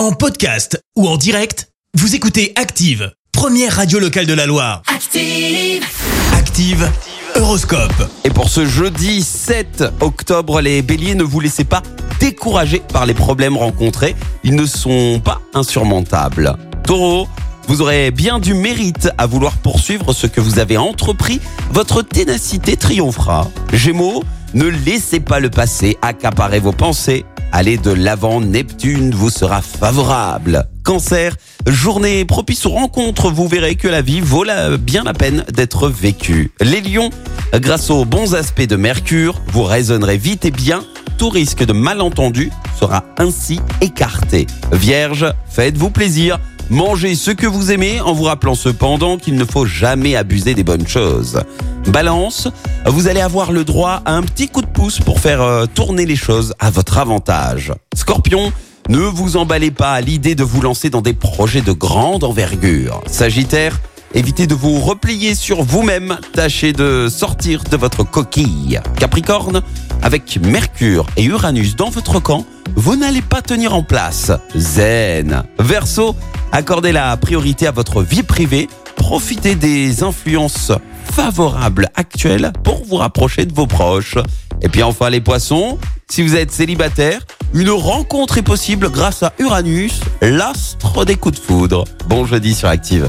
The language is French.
En podcast ou en direct, vous écoutez Active, première radio locale de la Loire. Active. Active, Horoscope. Et pour ce jeudi 7 octobre, les béliers, ne vous laissez pas décourager par les problèmes rencontrés. Ils ne sont pas insurmontables. Taureau, vous aurez bien du mérite à vouloir poursuivre ce que vous avez entrepris. Votre ténacité triomphera. Gémeaux, ne laissez pas le passé accaparer vos pensées. Allez de l'avant, Neptune vous sera favorable. Cancer, journée propice aux rencontres, vous verrez que la vie vaut bien la peine d'être vécue. Les lions, grâce aux bons aspects de Mercure, vous raisonnerez vite et bien. Tout risque de malentendu sera ainsi écarté. Vierge, faites-vous plaisir. Mangez ce que vous aimez en vous rappelant cependant qu'il ne faut jamais abuser des bonnes choses. Balance, vous allez avoir le droit à un petit coup de pouce pour faire euh, tourner les choses à votre avantage. Scorpion, ne vous emballez pas à l'idée de vous lancer dans des projets de grande envergure. Sagittaire, évitez de vous replier sur vous-même, tâchez de sortir de votre coquille. Capricorne, avec Mercure et Uranus dans votre camp, vous n'allez pas tenir en place. Zen. Verseau, accordez la priorité à votre vie privée, profitez des influences favorables actuelles pour vous rapprocher de vos proches. Et puis enfin les poissons, si vous êtes célibataire, une rencontre est possible grâce à Uranus, l'astre des coups de foudre. Bon jeudi sur Active.